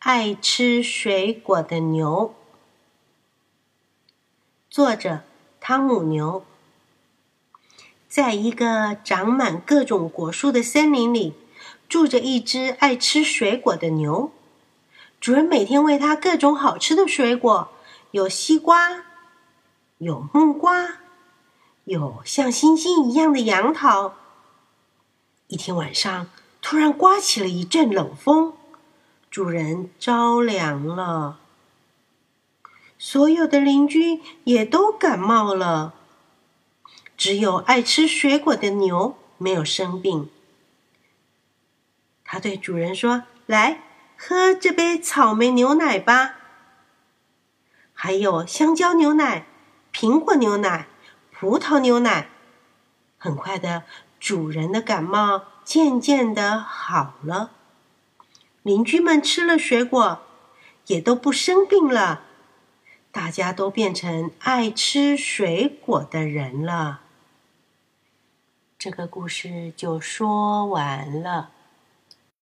爱吃水果的牛，作者汤姆牛。在一个长满各种果树的森林里，住着一只爱吃水果的牛。主人每天喂它各种好吃的水果，有西瓜，有木瓜，有像星星一样的杨桃。一天晚上，突然刮起了一阵冷风。主人着凉了，所有的邻居也都感冒了，只有爱吃水果的牛没有生病。他对主人说：“来喝这杯草莓牛奶吧，还有香蕉牛奶、苹果牛奶、葡萄牛奶。”很快的，主人的感冒渐渐的好了。邻居们吃了水果，也都不生病了。大家都变成爱吃水果的人了。这个故事就说完了。